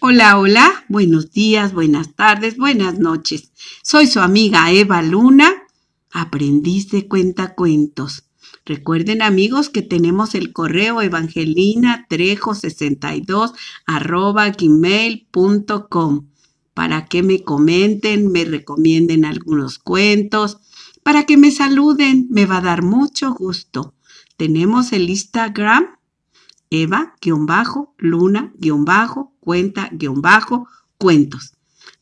Hola, hola, buenos días, buenas tardes, buenas noches. Soy su amiga Eva Luna, aprendiz de cuentacuentos. Recuerden amigos que tenemos el correo evangelina trejo 62 arroba gmail.com para que me comenten, me recomienden algunos cuentos, para que me saluden, me va a dar mucho gusto. Tenemos el Instagram Eva-Luna-Cuenta-Cuentos.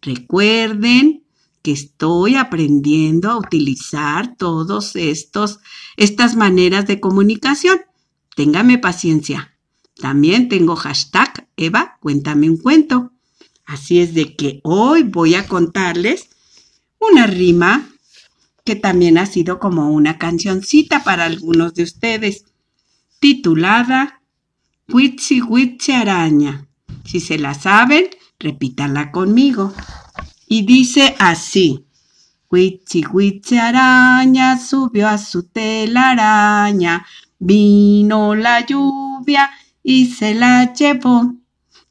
Recuerden que estoy aprendiendo a utilizar todos estos estas maneras de comunicación. Téngame paciencia. También tengo hashtag Eva, cuéntame un cuento. Así es de que hoy voy a contarles una rima que también ha sido como una cancioncita para algunos de ustedes, titulada Huitzi Huitzi Araña. Si se la saben, repítanla conmigo. Y dice así. Huitzi Araña subió a su telaraña. Vino la lluvia y se la llevó.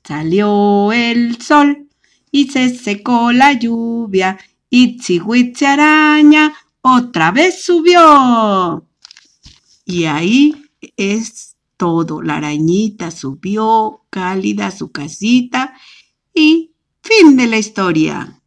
Salió el sol y se secó la lluvia. Itzi Huitzi Araña otra vez subió. Y ahí es todo. La arañita subió cálida a su casita y fin de la historia.